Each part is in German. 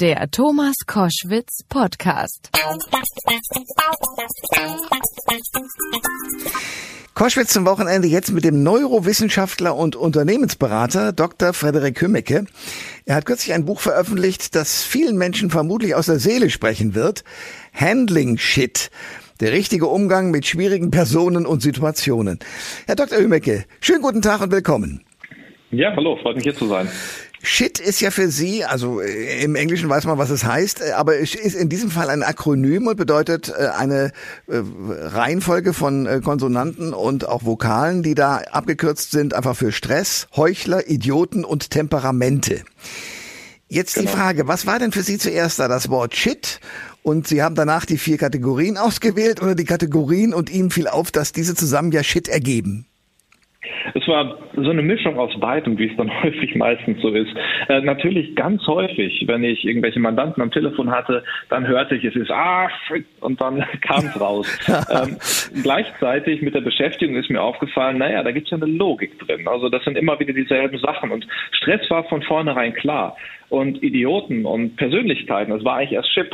Der Thomas Koschwitz Podcast. Koschwitz zum Wochenende jetzt mit dem Neurowissenschaftler und Unternehmensberater Dr. Frederik Hümmecke. Er hat kürzlich ein Buch veröffentlicht, das vielen Menschen vermutlich aus der Seele sprechen wird. Handling Shit. Der richtige Umgang mit schwierigen Personen und Situationen. Herr Dr. Hümmecke, schönen guten Tag und willkommen. Ja, hallo, freut mich hier zu sein. Shit ist ja für Sie, also äh, im Englischen weiß man, was es heißt, äh, aber es ist in diesem Fall ein Akronym und bedeutet äh, eine Reihenfolge von Konsonanten und auch Vokalen, die da abgekürzt sind, einfach für Stress, Heuchler, Idioten und Temperamente. Jetzt genau. die Frage, was war denn für Sie zuerst da das Wort Shit und Sie haben danach die vier Kategorien ausgewählt oder die Kategorien und Ihnen fiel auf, dass diese zusammen ja Shit ergeben? Es war so eine Mischung aus beidem, wie es dann häufig meistens so ist. Äh, natürlich ganz häufig, wenn ich irgendwelche Mandanten am Telefon hatte, dann hörte ich, es ist ah und dann kam es raus. ähm, gleichzeitig mit der Beschäftigung ist mir aufgefallen, naja, da gibt es ja eine Logik drin. Also das sind immer wieder dieselben Sachen und Stress war von vornherein klar. Und Idioten und Persönlichkeiten, das war eigentlich erst Chip.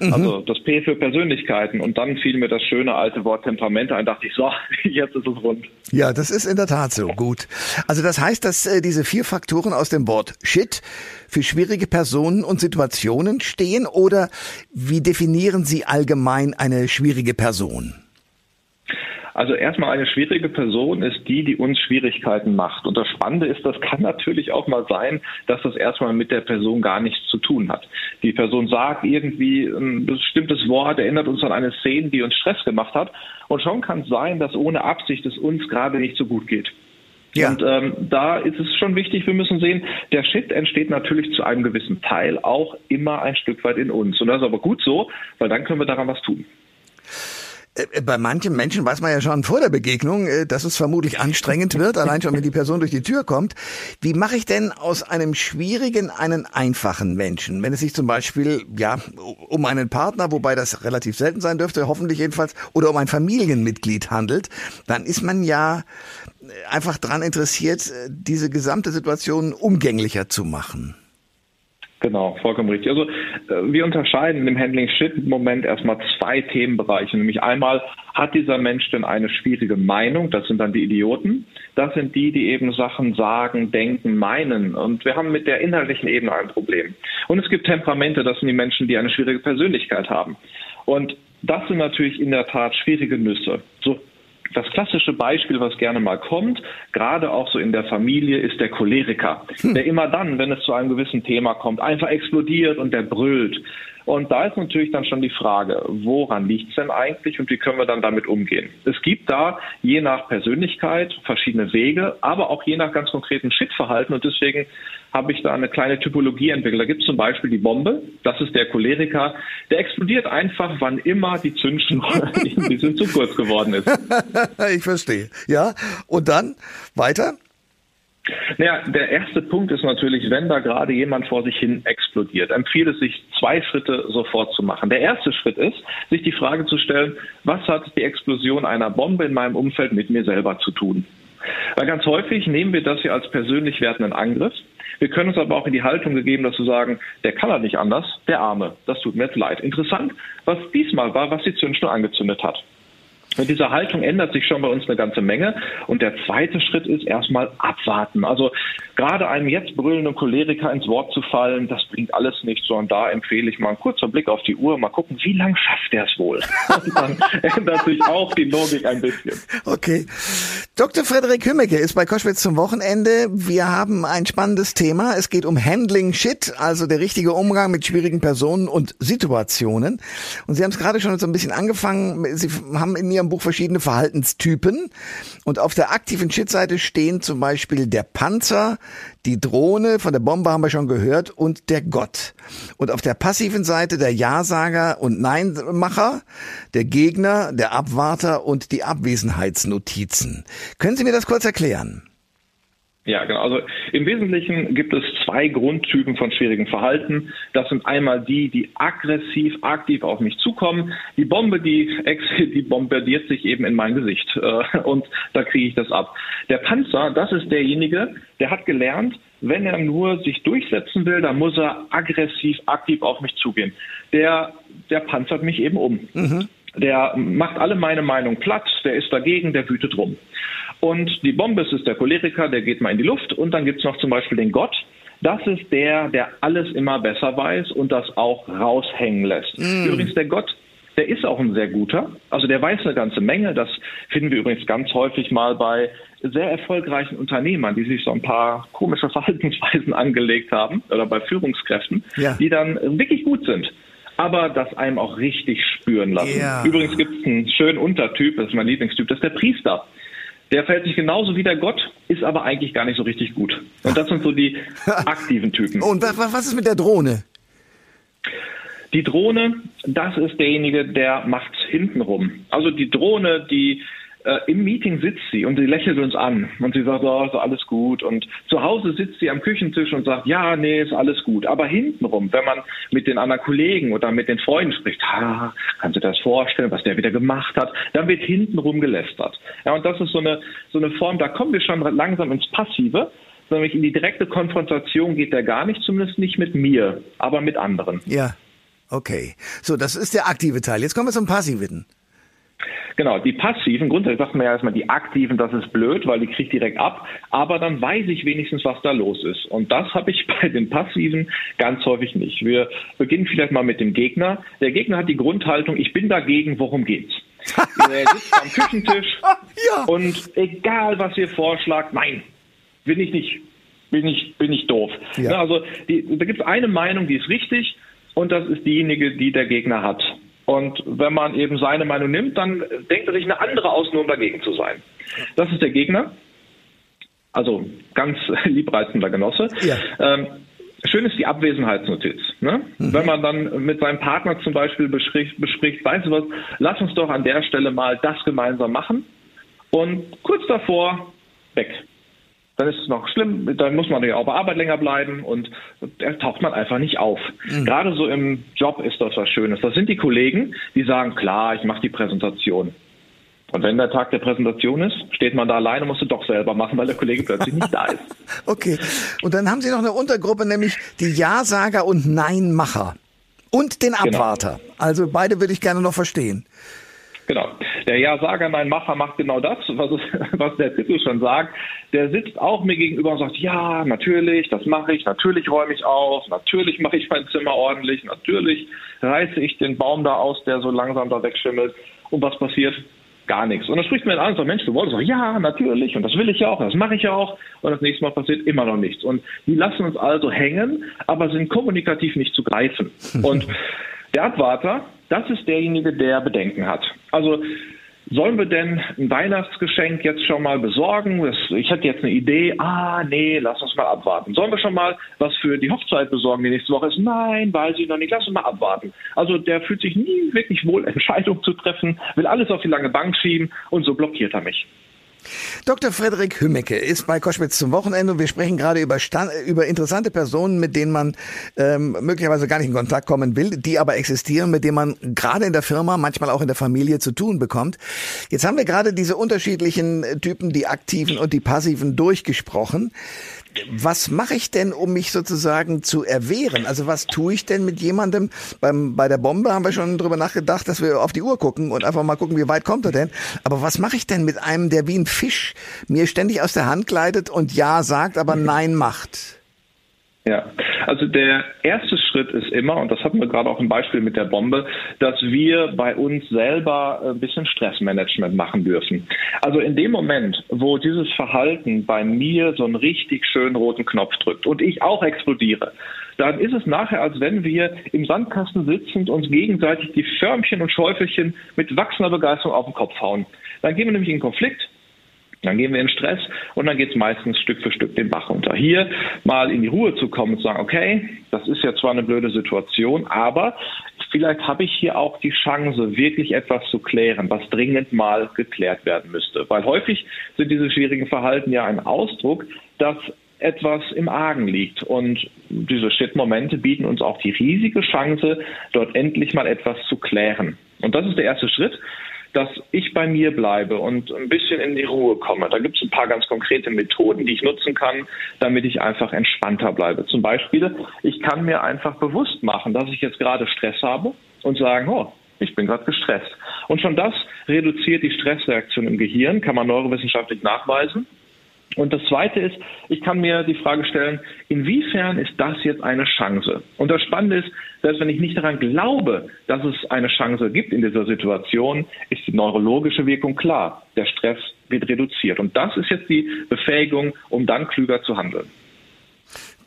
Mhm. Also das P für Persönlichkeiten. Und dann fiel mir das schöne alte Wort Temperamente ein, dachte ich, so, jetzt ist es rund. Ja, das ist in der Tat so. Gut. Also das heißt, dass äh, diese vier Faktoren aus dem Wort Shit für schwierige Personen und Situationen stehen oder wie definieren Sie allgemein eine schwierige Person? Also erstmal eine schwierige Person ist die, die uns Schwierigkeiten macht. Und das Spannende ist, das kann natürlich auch mal sein, dass das erstmal mit der Person gar nichts zu tun hat. Die Person sagt irgendwie ein bestimmtes Wort, erinnert uns an eine Szene, die uns Stress gemacht hat. Und schon kann es sein, dass ohne Absicht es uns gerade nicht so gut geht. Ja. Und ähm, da ist es schon wichtig, wir müssen sehen, der Shit entsteht natürlich zu einem gewissen Teil auch immer ein Stück weit in uns. Und das ist aber gut so, weil dann können wir daran was tun. Äh, bei manchen Menschen weiß man ja schon vor der Begegnung, äh, dass es vermutlich anstrengend wird, allein schon, wenn die Person durch die Tür kommt. Wie mache ich denn aus einem schwierigen einen einfachen Menschen? Wenn es sich zum Beispiel, ja, um einen Partner, wobei das relativ selten sein dürfte, hoffentlich jedenfalls, oder um ein Familienmitglied handelt, dann ist man ja einfach dran interessiert, äh, diese gesamte Situation umgänglicher zu machen. Genau, vollkommen richtig. Also äh, wir unterscheiden im Handling Shit Moment erstmal zwei Themenbereiche. Nämlich einmal, hat dieser Mensch denn eine schwierige Meinung? Das sind dann die Idioten. Das sind die, die eben Sachen sagen, denken, meinen. Und wir haben mit der inhaltlichen Ebene ein Problem. Und es gibt Temperamente, das sind die Menschen, die eine schwierige Persönlichkeit haben. Und das sind natürlich in der Tat schwierige Nüsse. So das klassische Beispiel, was gerne mal kommt, gerade auch so in der Familie, ist der Choleriker, hm. der immer dann, wenn es zu einem gewissen Thema kommt, einfach explodiert und der brüllt. Und da ist natürlich dann schon die Frage, woran liegt es denn eigentlich und wie können wir dann damit umgehen? Es gibt da je nach Persönlichkeit verschiedene Wege, aber auch je nach ganz konkreten Shit-Verhalten und deswegen habe ich da eine kleine Typologie entwickelt. Da gibt es zum Beispiel die Bombe, das ist der Choleriker, der explodiert einfach, wann immer die Zündschnur ein bisschen zu kurz geworden ist. ich verstehe. Ja, und dann weiter? Naja, der erste Punkt ist natürlich, wenn da gerade jemand vor sich hin explodiert, empfiehlt es sich, zwei Schritte sofort zu machen. Der erste Schritt ist, sich die Frage zu stellen, was hat die Explosion einer Bombe in meinem Umfeld mit mir selber zu tun? Weil ganz häufig nehmen wir das ja als persönlich wertenden Angriff. Wir können uns aber auch in die Haltung gegeben, dass wir sagen, der kann er nicht anders, der Arme. Das tut mir jetzt leid. Interessant, was diesmal war, was die Zündschnur angezündet hat. Mit dieser Haltung ändert sich schon bei uns eine ganze Menge. Und der zweite Schritt ist erstmal abwarten. Also gerade einem jetzt brüllenden Choleriker ins Wort zu fallen, das bringt alles nichts, sondern da empfehle ich mal einen kurzen Blick auf die Uhr, mal gucken, wie lange schafft er es wohl? Und dann ändert sich auch die Logik ein bisschen. Okay. Dr. Frederik Hümmecke ist bei Koschwitz zum Wochenende. Wir haben ein spannendes Thema. Es geht um Handling Shit, also der richtige Umgang mit schwierigen Personen und Situationen. Und Sie haben es gerade schon so ein bisschen angefangen. Sie haben in Ihrem Buch verschiedene Verhaltenstypen. Und auf der aktiven Shit-Seite stehen zum Beispiel der Panzer, die Drohne, von der Bombe haben wir schon gehört, und der Gott. Und auf der passiven Seite der Ja-Sager und Nein-Macher, der Gegner, der Abwarter und die Abwesenheitsnotizen. Können Sie mir das kurz erklären? Ja, genau. Also im Wesentlichen gibt es zwei Grundtypen von schwierigen Verhalten. Das sind einmal die, die aggressiv, aktiv auf mich zukommen. Die Bombe, die, die bombardiert sich eben in mein Gesicht äh, und da kriege ich das ab. Der Panzer, das ist derjenige, der hat gelernt, wenn er nur sich durchsetzen will, dann muss er aggressiv, aktiv auf mich zugehen. Der, der panzert mich eben um. Mhm. Der macht alle meine Meinung platt, der ist dagegen, der wütet rum. Und die Bombe ist der Choleriker, der geht mal in die Luft. Und dann gibt es noch zum Beispiel den Gott. Das ist der, der alles immer besser weiß und das auch raushängen lässt. Mm. Übrigens, der Gott, der ist auch ein sehr guter. Also der weiß eine ganze Menge. Das finden wir übrigens ganz häufig mal bei sehr erfolgreichen Unternehmern, die sich so ein paar komische Verhaltensweisen angelegt haben oder bei Führungskräften, ja. die dann wirklich gut sind aber das einem auch richtig spüren lassen. Ja. Übrigens gibt es einen schönen Untertyp, das ist mein Lieblingstyp, das ist der Priester. Der verhält sich genauso wie der Gott, ist aber eigentlich gar nicht so richtig gut. Und das sind so die aktiven Typen. Und was ist mit der Drohne? Die Drohne, das ist derjenige, der macht hintenrum. Also die Drohne, die äh, im Meeting sitzt sie und sie lächelt uns an und sie sagt, oh, ist alles gut. Und zu Hause sitzt sie am Küchentisch und sagt, ja, nee, ist alles gut. Aber hintenrum, wenn man mit den anderen Kollegen oder mit den Freunden spricht, ha, kannst du dir das vorstellen, was der wieder gemacht hat, dann wird hintenrum gelästert. Ja, und das ist so eine, so eine Form, da kommen wir schon langsam ins Passive nämlich in die direkte Konfrontation geht der gar nicht, zumindest nicht mit mir, aber mit anderen. Ja, okay. So, das ist der aktive Teil. Jetzt kommen wir zum passiven. Genau, die passiven, grundsätzlich sagt man ja erstmal, die aktiven, das ist blöd, weil die kriegt direkt ab, aber dann weiß ich wenigstens, was da los ist. Und das habe ich bei den passiven ganz häufig nicht. Wir beginnen vielleicht mal mit dem Gegner. Der Gegner hat die Grundhaltung, ich bin dagegen, worum geht's? er sitzt am Küchentisch ja. und egal, was ihr vorschlagt, nein, bin ich nicht, bin ich, bin ich doof. Ja. Also die, da gibt es eine Meinung, die ist richtig und das ist diejenige, die der Gegner hat. Und wenn man eben seine Meinung nimmt, dann denkt er sich eine andere aus, nur um dagegen zu sein. Das ist der Gegner. Also ganz liebreizender Genosse. Ja. Ähm, schön ist die Abwesenheitsnotiz. Ne? Mhm. Wenn man dann mit seinem Partner zum Beispiel bespricht, bespricht, weißt du was, lass uns doch an der Stelle mal das gemeinsam machen. Und kurz davor weg dann ist es noch schlimm, dann muss man ja auch bei Arbeit länger bleiben und da taucht man einfach nicht auf. Mhm. Gerade so im Job ist das was Schönes. Das sind die Kollegen, die sagen, klar, ich mache die Präsentation. Und wenn der Tag der Präsentation ist, steht man da alleine und muss es doch selber machen, weil der Kollege plötzlich nicht da ist. Okay. Und dann haben Sie noch eine Untergruppe, nämlich die Ja-Sager und Nein-Macher. Und den genau. Abwarter. Genau. Also beide würde ich gerne noch verstehen. Genau. Der Ja-Sager, mein Macher macht genau das, was, es, was der Titel schon sagt. Der sitzt auch mir gegenüber und sagt, ja, natürlich, das mache ich, natürlich räume ich auf, natürlich mache ich mein Zimmer ordentlich, natürlich reiße ich den Baum da aus, der so langsam da wegschimmelt. Und was passiert? Gar nichts. Und dann spricht mir ein an und sagt, Mensch, du wolltest doch, ja, natürlich, und das will ich ja auch, das mache ich ja auch. Und das nächste Mal passiert immer noch nichts. Und die lassen uns also hängen, aber sind kommunikativ nicht zu greifen. Und der Abwarter, das ist derjenige, der Bedenken hat. Also Sollen wir denn ein Weihnachtsgeschenk jetzt schon mal besorgen? Ich hätte jetzt eine Idee. Ah, nee, lass uns mal abwarten. Sollen wir schon mal was für die Hochzeit besorgen, die nächste Woche ist? Nein, weiß ich noch nicht. Lass uns mal abwarten. Also der fühlt sich nie wirklich wohl, Entscheidungen zu treffen, will alles auf die lange Bank schieben und so blockiert er mich. Dr. Frederik Hümmecke ist bei Koschwitz zum Wochenende und wir sprechen gerade über, über interessante Personen, mit denen man ähm, möglicherweise gar nicht in Kontakt kommen will, die aber existieren, mit denen man gerade in der Firma, manchmal auch in der Familie zu tun bekommt. Jetzt haben wir gerade diese unterschiedlichen Typen, die aktiven und die passiven, durchgesprochen was mache ich denn, um mich sozusagen zu erwehren? Also was tue ich denn mit jemandem? Beim, bei der Bombe haben wir schon drüber nachgedacht, dass wir auf die Uhr gucken und einfach mal gucken, wie weit kommt er denn? Aber was mache ich denn mit einem, der wie ein Fisch mir ständig aus der Hand gleitet und Ja sagt, aber Nein macht? Ja, also der erste Schritt ist immer, und das hatten wir gerade auch im Beispiel mit der Bombe, dass wir bei uns selber ein bisschen Stressmanagement machen dürfen. Also in dem Moment, wo dieses Verhalten bei mir so einen richtig schönen roten Knopf drückt und ich auch explodiere, dann ist es nachher, als wenn wir im Sandkasten sitzend uns gegenseitig die Förmchen und Schäufelchen mit wachsender Begeisterung auf den Kopf hauen. Dann gehen wir nämlich in Konflikt dann gehen wir in Stress und dann geht es meistens Stück für Stück den Bach runter. Hier mal in die Ruhe zu kommen und zu sagen, okay, das ist ja zwar eine blöde Situation, aber vielleicht habe ich hier auch die Chance, wirklich etwas zu klären, was dringend mal geklärt werden müsste. Weil häufig sind diese schwierigen Verhalten ja ein Ausdruck, dass etwas im Argen liegt. Und diese Shit-Momente bieten uns auch die riesige Chance, dort endlich mal etwas zu klären. Und das ist der erste Schritt dass ich bei mir bleibe und ein bisschen in die Ruhe komme. Da gibt es ein paar ganz konkrete Methoden, die ich nutzen kann, damit ich einfach entspannter bleibe. Zum Beispiel, ich kann mir einfach bewusst machen, dass ich jetzt gerade Stress habe und sagen, oh, ich bin gerade gestresst. Und schon das reduziert die Stressreaktion im Gehirn, kann man neurowissenschaftlich nachweisen. Und das Zweite ist, ich kann mir die Frage stellen, inwiefern ist das jetzt eine Chance? Und das Spannende ist, selbst wenn ich nicht daran glaube, dass es eine Chance gibt in dieser Situation, ist die neurologische Wirkung klar. Der Stress wird reduziert. Und das ist jetzt die Befähigung, um dann klüger zu handeln.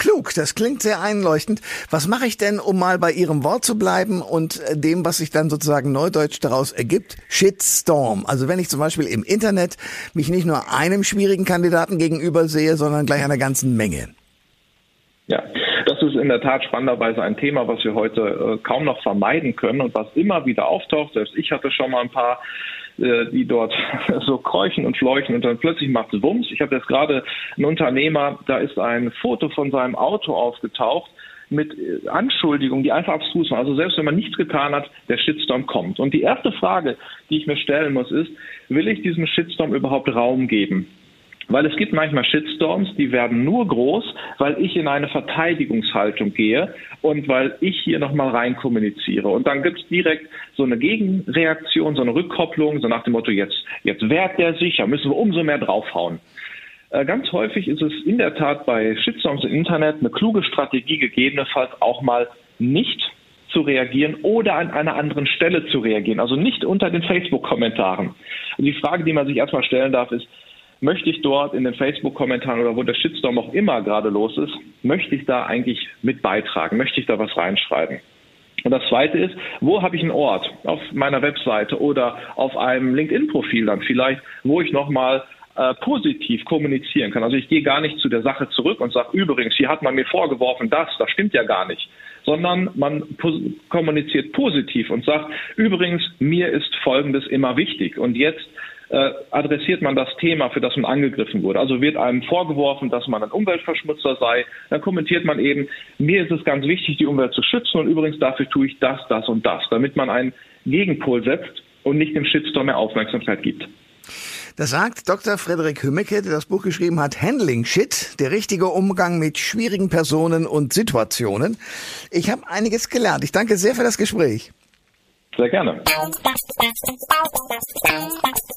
Klug, das klingt sehr einleuchtend. Was mache ich denn, um mal bei Ihrem Wort zu bleiben und äh, dem, was sich dann sozusagen neudeutsch daraus ergibt? Shitstorm. Also wenn ich zum Beispiel im Internet mich nicht nur einem schwierigen Kandidaten gegenüber sehe, sondern gleich einer ganzen Menge. Ja, das ist in der Tat spannenderweise ein Thema, was wir heute äh, kaum noch vermeiden können und was immer wieder auftaucht. Selbst ich hatte schon mal ein paar die dort so keuchen und fleuchen und dann plötzlich macht es Wumms. Ich habe jetzt gerade einen Unternehmer, da ist ein Foto von seinem Auto aufgetaucht mit äh, Anschuldigungen, die einfach abstrus waren. Also selbst wenn man nichts getan hat, der Shitstorm kommt. Und die erste Frage, die ich mir stellen muss, ist, will ich diesem Shitstorm überhaupt Raum geben? Weil es gibt manchmal Shitstorms, die werden nur groß, weil ich in eine Verteidigungshaltung gehe und weil ich hier nochmal rein kommuniziere. Und dann gibt es direkt so eine Gegenreaktion, so eine Rückkopplung, so nach dem Motto, jetzt, jetzt wehrt der sich, da müssen wir umso mehr draufhauen. Äh, ganz häufig ist es in der Tat bei Shitstorms im Internet eine kluge Strategie, gegebenenfalls auch mal nicht zu reagieren oder an einer anderen Stelle zu reagieren, also nicht unter den Facebook-Kommentaren. Die Frage, die man sich erstmal stellen darf, ist, möchte ich dort in den Facebook-Kommentaren oder wo der Shitstorm auch immer gerade los ist, möchte ich da eigentlich mit beitragen, möchte ich da was reinschreiben. Und das Zweite ist, wo habe ich einen Ort auf meiner Webseite oder auf einem LinkedIn-Profil dann vielleicht, wo ich nochmal äh, positiv kommunizieren kann. Also ich gehe gar nicht zu der Sache zurück und sage, übrigens, hier hat man mir vorgeworfen, das, das stimmt ja gar nicht, sondern man kommuniziert positiv und sagt, übrigens, mir ist Folgendes immer wichtig und jetzt äh, adressiert man das Thema, für das man angegriffen wurde. Also wird einem vorgeworfen, dass man ein Umweltverschmutzer sei. Dann kommentiert man eben, mir ist es ganz wichtig, die Umwelt zu schützen und übrigens dafür tue ich das, das und das, damit man einen Gegenpol setzt und nicht dem Shitstorm mehr Aufmerksamkeit gibt. Das sagt Dr. Frederik Hümmecke, der das Buch geschrieben hat, Handling Shit, der richtige Umgang mit schwierigen Personen und Situationen. Ich habe einiges gelernt. Ich danke sehr für das Gespräch. Sehr gerne.